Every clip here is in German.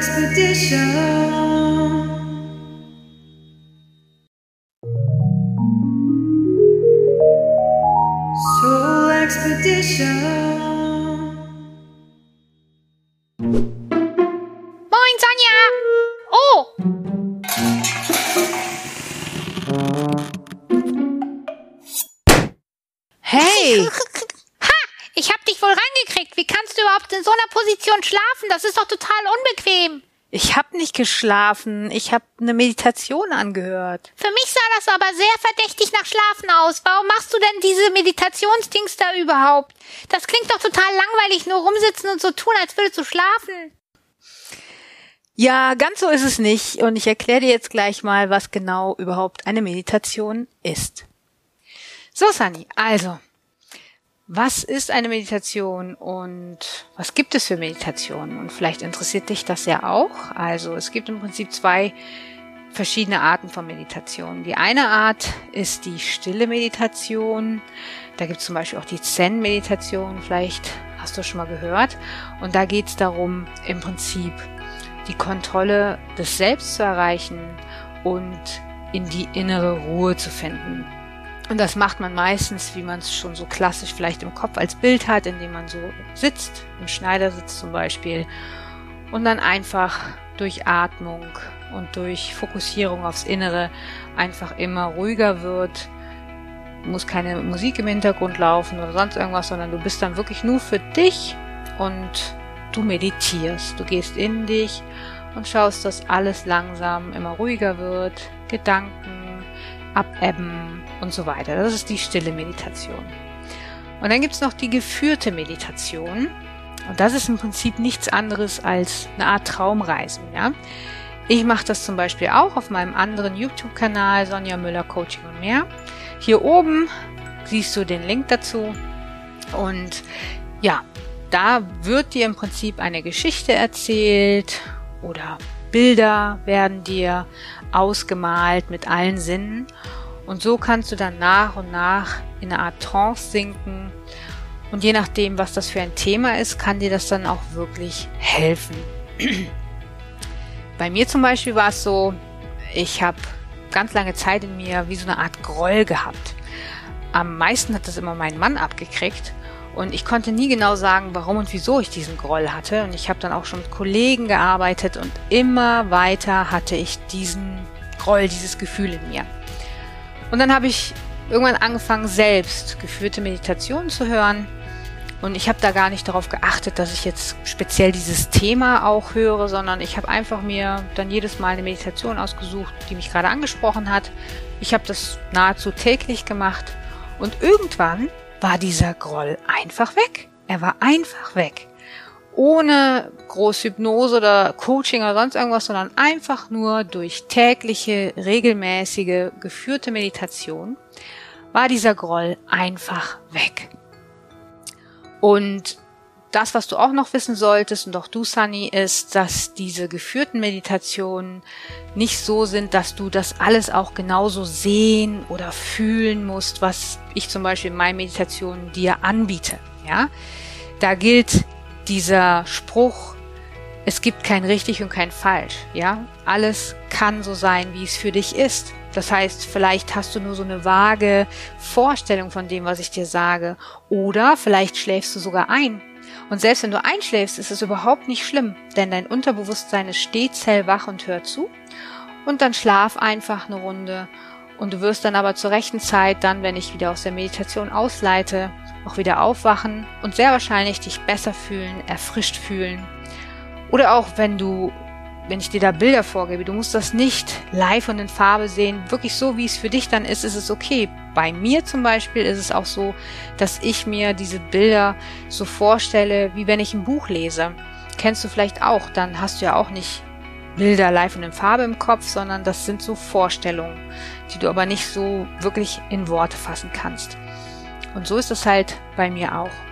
Expedition. Soul Expedition. Moin, Sonja! Oh! Hey! Ich hab dich wohl rangekriegt. Wie kannst du überhaupt in so einer Position schlafen? Das ist doch total unbequem. Ich hab nicht geschlafen. Ich hab eine Meditation angehört. Für mich sah das aber sehr verdächtig nach Schlafen aus. Warum machst du denn diese Meditationsdings da überhaupt? Das klingt doch total langweilig, nur rumsitzen und so tun, als würdest du schlafen. Ja, ganz so ist es nicht. Und ich erkläre dir jetzt gleich mal, was genau überhaupt eine Meditation ist. So, Sunny, also, was ist eine Meditation und was gibt es für Meditationen? Und vielleicht interessiert dich das ja auch. Also, es gibt im Prinzip zwei verschiedene Arten von Meditation. Die eine Art ist die stille Meditation. Da gibt es zum Beispiel auch die Zen-Meditation, vielleicht hast du schon mal gehört. Und da geht es darum, im Prinzip die Kontrolle des Selbst zu erreichen und in die innere Ruhe zu finden. Und das macht man meistens, wie man es schon so klassisch vielleicht im Kopf als Bild hat, indem man so sitzt, im Schneidersitz zum Beispiel, und dann einfach durch Atmung und durch Fokussierung aufs Innere einfach immer ruhiger wird. Muss keine Musik im Hintergrund laufen oder sonst irgendwas, sondern du bist dann wirklich nur für dich und du meditierst. Du gehst in dich und schaust, dass alles langsam immer ruhiger wird, Gedanken abebben und so weiter. Das ist die stille Meditation. Und dann gibt's noch die geführte Meditation. Und das ist im Prinzip nichts anderes als eine Art Traumreisen. Ja? Ich mache das zum Beispiel auch auf meinem anderen YouTube-Kanal Sonja Müller Coaching und mehr. Hier oben siehst du den Link dazu. Und ja, da wird dir im Prinzip eine Geschichte erzählt oder Bilder werden dir ausgemalt mit allen Sinnen. Und so kannst du dann nach und nach in eine Art Trance sinken. Und je nachdem, was das für ein Thema ist, kann dir das dann auch wirklich helfen. Bei mir zum Beispiel war es so, ich habe ganz lange Zeit in mir wie so eine Art Groll gehabt. Am meisten hat das immer mein Mann abgekriegt. Und ich konnte nie genau sagen, warum und wieso ich diesen Groll hatte. Und ich habe dann auch schon mit Kollegen gearbeitet und immer weiter hatte ich diesen Groll, dieses Gefühl in mir. Und dann habe ich irgendwann angefangen, selbst geführte Meditationen zu hören. Und ich habe da gar nicht darauf geachtet, dass ich jetzt speziell dieses Thema auch höre, sondern ich habe einfach mir dann jedes Mal eine Meditation ausgesucht, die mich gerade angesprochen hat. Ich habe das nahezu täglich gemacht. Und irgendwann war dieser Groll einfach weg. Er war einfach weg. Ohne Großhypnose oder Coaching oder sonst irgendwas, sondern einfach nur durch tägliche, regelmäßige, geführte Meditation war dieser Groll einfach weg. Und das, was du auch noch wissen solltest, und auch du, Sunny, ist, dass diese geführten Meditationen nicht so sind, dass du das alles auch genauso sehen oder fühlen musst, was ich zum Beispiel in meinen Meditationen dir anbiete. Ja, da gilt dieser Spruch, es gibt kein richtig und kein falsch. Ja, alles kann so sein, wie es für dich ist. Das heißt, vielleicht hast du nur so eine vage Vorstellung von dem, was ich dir sage. Oder vielleicht schläfst du sogar ein und selbst wenn du einschläfst, ist es überhaupt nicht schlimm, denn dein Unterbewusstsein ist stets hellwach und hört zu. Und dann schlaf einfach eine Runde und du wirst dann aber zur rechten Zeit, dann, wenn ich wieder aus der Meditation ausleite, auch wieder aufwachen und sehr wahrscheinlich dich besser fühlen, erfrischt fühlen. Oder auch wenn du wenn ich dir da Bilder vorgebe, du musst das nicht live und in Farbe sehen, wirklich so, wie es für dich dann ist, ist es okay. Bei mir zum Beispiel ist es auch so, dass ich mir diese Bilder so vorstelle, wie wenn ich ein Buch lese. Kennst du vielleicht auch, dann hast du ja auch nicht Bilder live und in Farbe im Kopf, sondern das sind so Vorstellungen, die du aber nicht so wirklich in Worte fassen kannst. Und so ist es halt bei mir auch.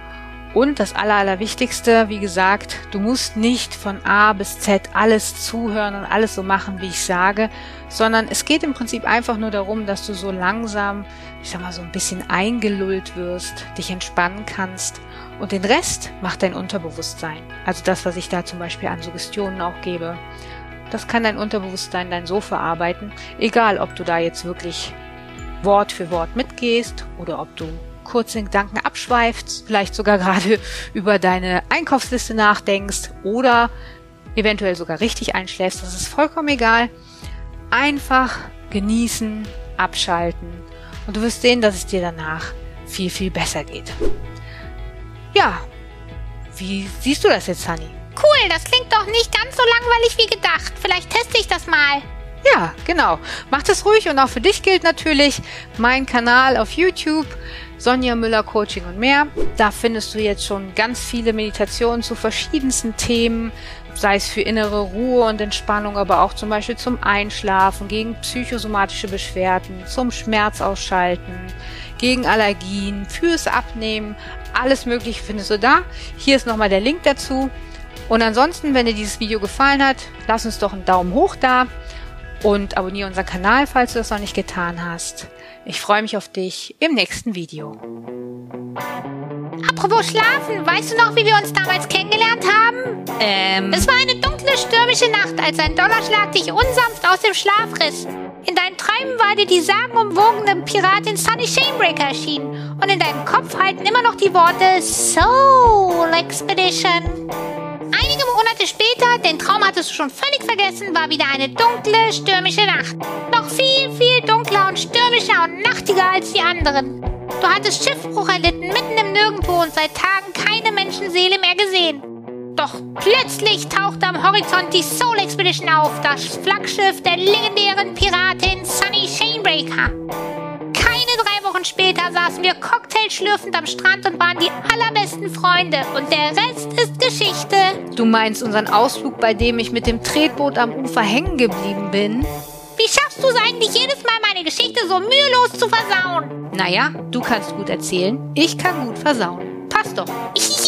Und das Aller, Allerwichtigste, wie gesagt, du musst nicht von A bis Z alles zuhören und alles so machen, wie ich sage, sondern es geht im Prinzip einfach nur darum, dass du so langsam, ich sag mal, so ein bisschen eingelullt wirst, dich entspannen kannst und den Rest macht dein Unterbewusstsein. Also das, was ich da zum Beispiel an Suggestionen auch gebe. Das kann dein Unterbewusstsein dann so verarbeiten, egal ob du da jetzt wirklich Wort für Wort mitgehst oder ob du kurz in Gedanken abschweifst, vielleicht sogar gerade über deine Einkaufsliste nachdenkst oder eventuell sogar richtig einschläfst. Das ist vollkommen egal. Einfach genießen, abschalten und du wirst sehen, dass es dir danach viel, viel besser geht. Ja, wie siehst du das jetzt, Honey? Cool, das klingt doch nicht ganz so langweilig wie gedacht. Vielleicht teste ich das mal. Ja, genau. Mach das ruhig und auch für dich gilt natürlich mein Kanal auf YouTube, Sonja Müller Coaching und mehr. Da findest du jetzt schon ganz viele Meditationen zu verschiedensten Themen, sei es für innere Ruhe und Entspannung, aber auch zum Beispiel zum Einschlafen, gegen psychosomatische Beschwerden, zum Schmerzausschalten, gegen Allergien, fürs Abnehmen, alles Mögliche findest du da. Hier ist nochmal der Link dazu. Und ansonsten, wenn dir dieses Video gefallen hat, lass uns doch einen Daumen hoch da und abonniere unseren Kanal, falls du das noch nicht getan hast. Ich freue mich auf dich im nächsten Video. Apropos Schlafen, weißt du noch, wie wir uns damals kennengelernt haben? Ähm. Es war eine dunkle, stürmische Nacht, als ein Donnerschlag dich unsanft aus dem Schlaf riss. In deinen Träumen war dir die sagenumwogene Piratin Sunny Shamebreaker erschienen und in deinem Kopf halten immer noch die Worte Soul Expedition. Einige Monate später, den Traum hattest du schon völlig vergessen, war wieder eine dunkle, stürmische Nacht. Noch viel, viel stürmischer und nachtiger als die anderen. Du hattest Schiffbruch erlitten, mitten im Nirgendwo und seit Tagen keine Menschenseele mehr gesehen. Doch plötzlich tauchte am Horizont die Soul Expedition auf, das Flaggschiff der legendären Piratin Sunny Shanebreaker. Keine drei Wochen später saßen wir cocktailschlürfend am Strand und waren die allerbesten Freunde. Und der Rest ist Geschichte. Du meinst unseren Ausflug, bei dem ich mit dem Tretboot am Ufer hängen geblieben bin? Wie schaffst du es eigentlich jedes Mal, meine Geschichte so mühelos zu versauen? Naja, du kannst gut erzählen, ich kann gut versauen. Passt doch.